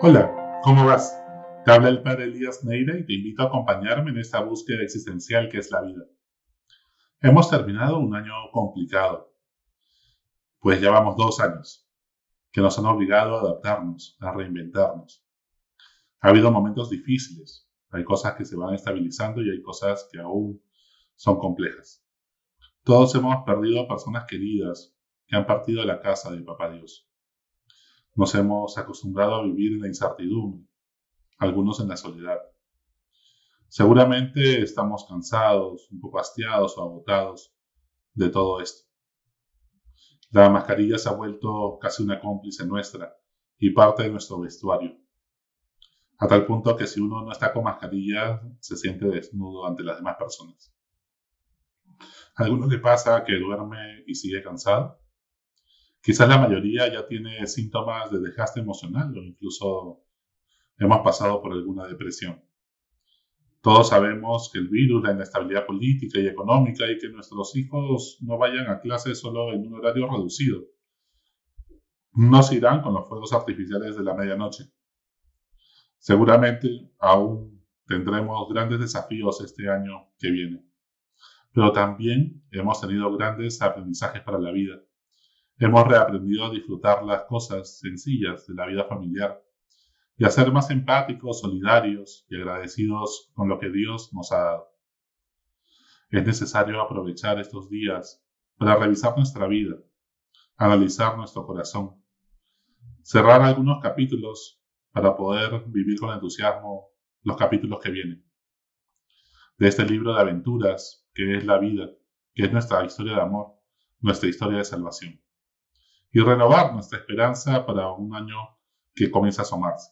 Hola, ¿cómo vas? Te habla el padre Elías Neira y te invito a acompañarme en esta búsqueda existencial que es la vida. Hemos terminado un año complicado, pues llevamos dos años, que nos han obligado a adaptarnos, a reinventarnos. Ha habido momentos difíciles, hay cosas que se van estabilizando y hay cosas que aún son complejas. Todos hemos perdido a personas queridas que han partido de la casa de Papá Dios. Nos hemos acostumbrado a vivir en la incertidumbre, algunos en la soledad. Seguramente estamos cansados, un poco hastiados o agotados de todo esto. La mascarilla se ha vuelto casi una cómplice nuestra y parte de nuestro vestuario. A tal punto que si uno no está con mascarilla, se siente desnudo ante las demás personas. ¿A alguno le pasa que duerme y sigue cansado? Quizás la mayoría ya tiene síntomas de desgaste emocional o incluso hemos pasado por alguna depresión. Todos sabemos que el virus, la inestabilidad política y económica y que nuestros hijos no vayan a clase solo en un horario reducido. No se irán con los fuegos artificiales de la medianoche. Seguramente aún tendremos grandes desafíos este año que viene, pero también hemos tenido grandes aprendizajes para la vida Hemos reaprendido a disfrutar las cosas sencillas de la vida familiar y a ser más empáticos, solidarios y agradecidos con lo que Dios nos ha dado. Es necesario aprovechar estos días para revisar nuestra vida, analizar nuestro corazón, cerrar algunos capítulos para poder vivir con entusiasmo los capítulos que vienen. De este libro de aventuras, que es la vida, que es nuestra historia de amor, nuestra historia de salvación y renovar nuestra esperanza para un año que comienza a asomarse.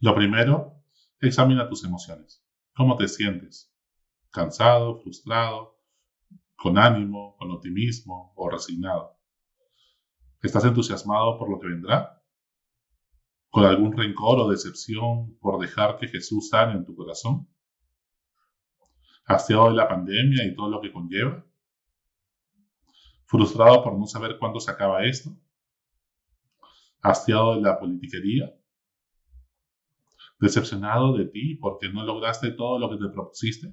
Lo primero, examina tus emociones. ¿Cómo te sientes? ¿Cansado, frustrado, con ánimo, con optimismo o resignado? ¿Estás entusiasmado por lo que vendrá? ¿Con algún rencor o decepción por dejar que Jesús sane en tu corazón? ¿Hastiado de la pandemia y todo lo que conlleva? Frustrado por no saber cuándo se acaba esto, hastiado de la politiquería, decepcionado de ti porque no lograste todo lo que te propusiste.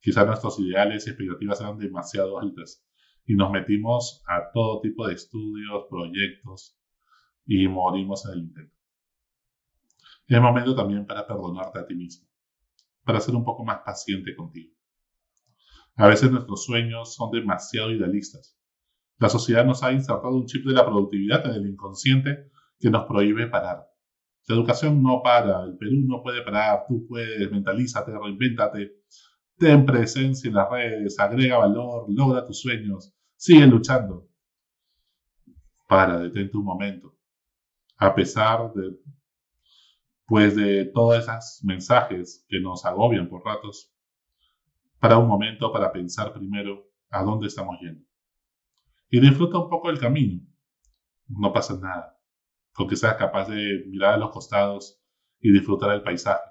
Quizás nuestros ideales y expectativas eran demasiado altas y nos metimos a todo tipo de estudios, proyectos y morimos en el intento. Es momento también para perdonarte a ti mismo, para ser un poco más paciente contigo. A veces nuestros sueños son demasiado idealistas. La sociedad nos ha insertado un chip de la productividad en el inconsciente que nos prohíbe parar. La educación no para, el Perú no puede parar, tú puedes, mentalízate, reinvéntate, ten presencia en las redes, agrega valor, logra tus sueños, sigue luchando. Para, detente un momento. A pesar de, pues de todos esos mensajes que nos agobian por ratos, para un momento para pensar primero a dónde estamos yendo. Y disfruta un poco del camino. No pasa nada. Con que seas capaz de mirar a los costados y disfrutar del paisaje.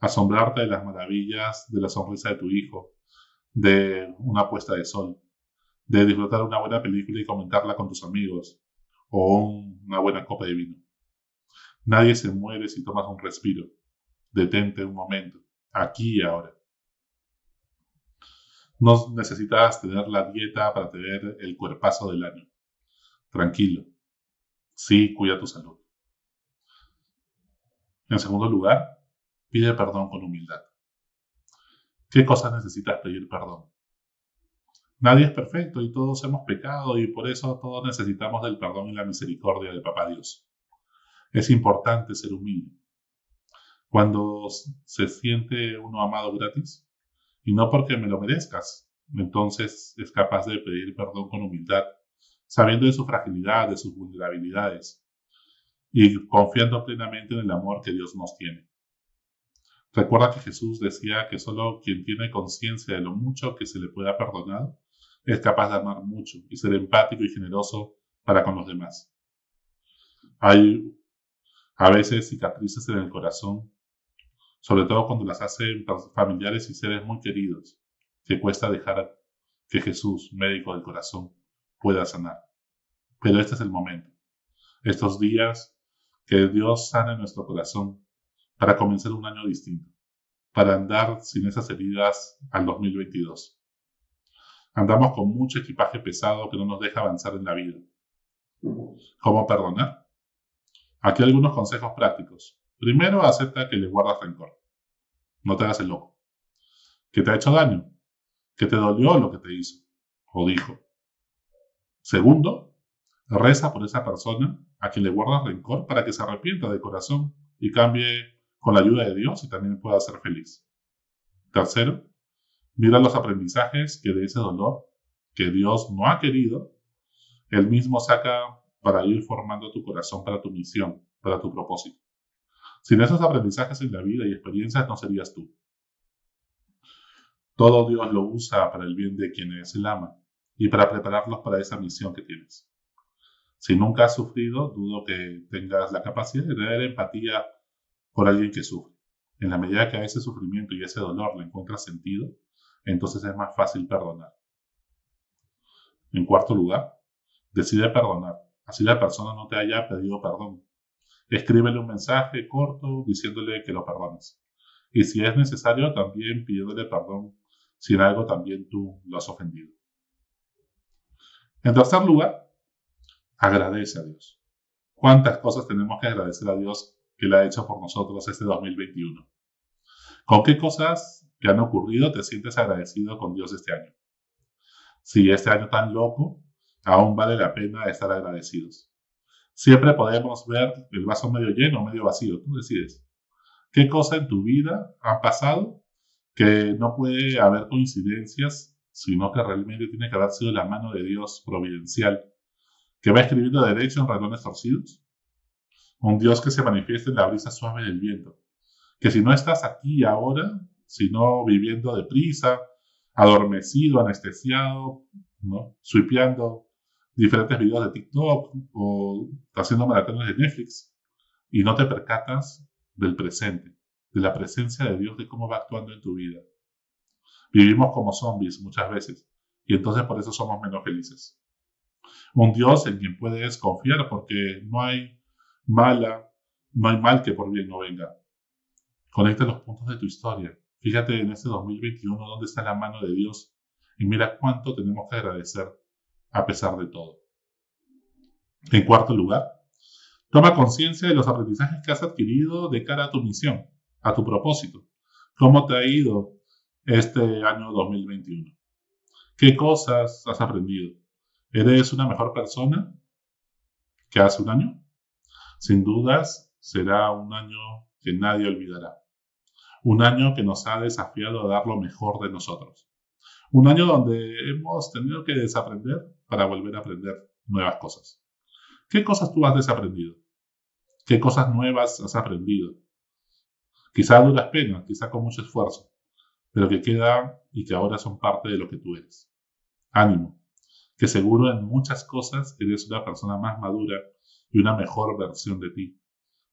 Asombrarte de las maravillas de la sonrisa de tu hijo, de una puesta de sol, de disfrutar una buena película y comentarla con tus amigos, o una buena copa de vino. Nadie se muere si tomas un respiro. Detente un momento, aquí y ahora. No necesitas tener la dieta para tener el cuerpazo del año. Tranquilo. Sí, cuida tu salud. En segundo lugar, pide perdón con humildad. ¿Qué cosas necesitas pedir perdón? Nadie es perfecto y todos hemos pecado y por eso todos necesitamos del perdón y la misericordia de Papá Dios. Es importante ser humilde. Cuando se siente uno amado gratis, y no porque me lo merezcas. Entonces es capaz de pedir perdón con humildad, sabiendo de su fragilidad, de sus vulnerabilidades y confiando plenamente en el amor que Dios nos tiene. Recuerda que Jesús decía que solo quien tiene conciencia de lo mucho que se le puede perdonar es capaz de amar mucho y ser empático y generoso para con los demás. Hay a veces cicatrices en el corazón sobre todo cuando las hacen familiares y seres muy queridos, que cuesta dejar que Jesús, médico del corazón, pueda sanar. Pero este es el momento. Estos días que Dios sane nuestro corazón para comenzar un año distinto, para andar sin esas heridas al 2022. Andamos con mucho equipaje pesado que no nos deja avanzar en la vida. ¿Cómo perdonar? Aquí algunos consejos prácticos. Primero, acepta que le guardas rencor. No te hagas el loco. Que te ha hecho daño. Que te dolió lo que te hizo o dijo. Segundo, reza por esa persona a quien le guardas rencor para que se arrepienta de corazón y cambie con la ayuda de Dios y también pueda ser feliz. Tercero, mira los aprendizajes que de ese dolor que Dios no ha querido, Él mismo saca para ir formando tu corazón para tu misión, para tu propósito. Sin esos aprendizajes en la vida y experiencias no serías tú. Todo Dios lo usa para el bien de quienes Él ama y para prepararlos para esa misión que tienes. Si nunca has sufrido, dudo que tengas la capacidad de tener empatía por alguien que sufre. En la medida que a ese sufrimiento y ese dolor le encuentras sentido, entonces es más fácil perdonar. En cuarto lugar, decide perdonar. Así la persona no te haya pedido perdón. Escríbele un mensaje corto diciéndole que lo perdones. Y si es necesario, también pidiéndole perdón si en algo también tú lo has ofendido. En tercer lugar, agradece a Dios. ¿Cuántas cosas tenemos que agradecer a Dios que le ha hecho por nosotros este 2021? ¿Con qué cosas que han ocurrido te sientes agradecido con Dios este año? Si este año tan loco, aún vale la pena estar agradecidos. Siempre podemos ver el vaso medio lleno o medio vacío, tú decides. ¿Qué cosas en tu vida han pasado que no puede haber coincidencias, sino que realmente tiene que haber sido la mano de Dios providencial que va escribiendo derecho en renglones torcidos. Un Dios que se manifiesta en la brisa suave del viento. Que si no estás aquí ahora, sino viviendo deprisa, adormecido, anestesiado, ¿no? Suipeando diferentes videos de TikTok o haciendo maratones de Netflix y no te percatas del presente, de la presencia de Dios, de cómo va actuando en tu vida. Vivimos como zombies muchas veces y entonces por eso somos menos felices un Dios en quien puedes confiar porque no hay mala, no hay mal que por bien no venga. Conecta los puntos de tu historia. Fíjate en este 2021 dónde está la mano de Dios y mira cuánto tenemos que agradecer a pesar de todo. En cuarto lugar, toma conciencia de los aprendizajes que has adquirido de cara a tu misión, a tu propósito. ¿Cómo te ha ido este año 2021? ¿Qué cosas has aprendido? ¿Eres una mejor persona que hace un año? Sin dudas, será un año que nadie olvidará. Un año que nos ha desafiado a dar lo mejor de nosotros. Un año donde hemos tenido que desaprender para volver a aprender nuevas cosas. ¿Qué cosas tú has desaprendido? ¿Qué cosas nuevas has aprendido? Quizá duras penas, quizá con mucho esfuerzo, pero que quedan y que ahora son parte de lo que tú eres. Ánimo, que seguro en muchas cosas eres una persona más madura y una mejor versión de ti,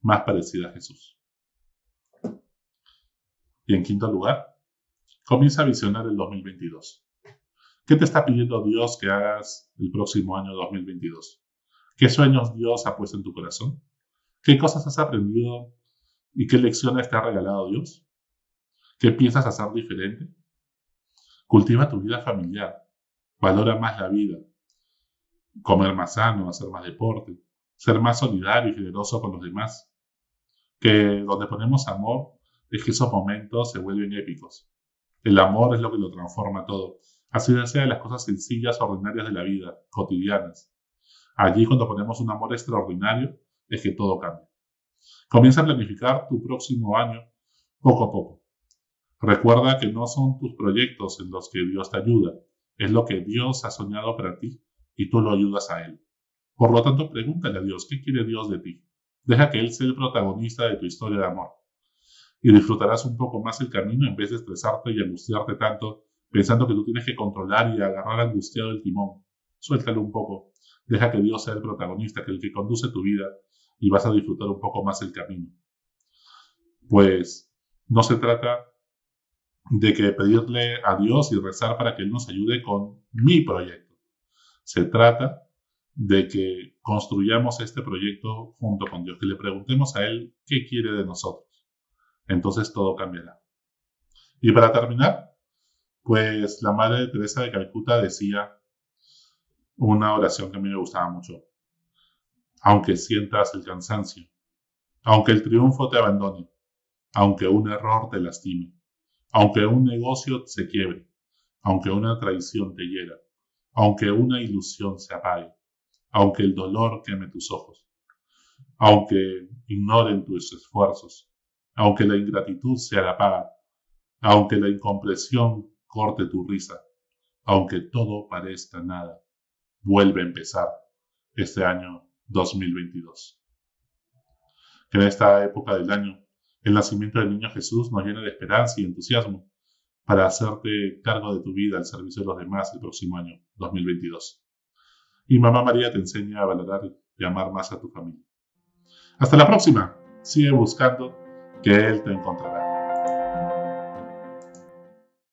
más parecida a Jesús. Y en quinto lugar, comienza a visionar el 2022. ¿Qué te está pidiendo Dios que hagas el próximo año 2022? ¿Qué sueños Dios ha puesto en tu corazón? ¿Qué cosas has aprendido y qué lecciones te ha regalado Dios? ¿Qué piensas hacer diferente? Cultiva tu vida familiar valora más la vida, comer más sano, hacer más deporte, ser más solidario y generoso con los demás. Que donde ponemos amor es que esos momentos se vuelven épicos. El amor es lo que lo transforma todo. Así sea las cosas sencillas, ordinarias de la vida, cotidianas. Allí cuando ponemos un amor extraordinario es que todo cambia. Comienza a planificar tu próximo año poco a poco. Recuerda que no son tus proyectos en los que Dios te ayuda, es lo que Dios ha soñado para ti y tú lo ayudas a Él. Por lo tanto, pregúntale a Dios, ¿qué quiere Dios de ti? Deja que Él sea el protagonista de tu historia de amor. Y disfrutarás un poco más el camino en vez de estresarte y angustiarte tanto pensando que tú tienes que controlar y agarrar angustiado el timón. Suéltalo un poco. Deja que Dios sea el protagonista, que el que conduce tu vida y vas a disfrutar un poco más el camino. Pues no se trata de que pedirle a Dios y rezar para que Él nos ayude con mi proyecto. Se trata de que construyamos este proyecto junto con Dios, que le preguntemos a Él qué quiere de nosotros. Entonces todo cambiará. Y para terminar, pues la Madre Teresa de Calcuta decía una oración que a mí me gustaba mucho. Aunque sientas el cansancio, aunque el triunfo te abandone, aunque un error te lastime, aunque un negocio se quiebre, aunque una traición te hiera, aunque una ilusión se apague, aunque el dolor queme tus ojos, aunque ignoren tus esfuerzos, aunque la ingratitud sea la paga, aunque la incompresión corte tu risa, aunque todo parezca nada, vuelve a empezar este año 2022. Que en esta época del año el nacimiento del niño Jesús nos llene de esperanza y entusiasmo para hacerte cargo de tu vida al servicio de los demás el próximo año 2022. Y Mamá María te enseña a valorar y amar más a tu familia. Hasta la próxima. Sigue buscando que Él te encontrará.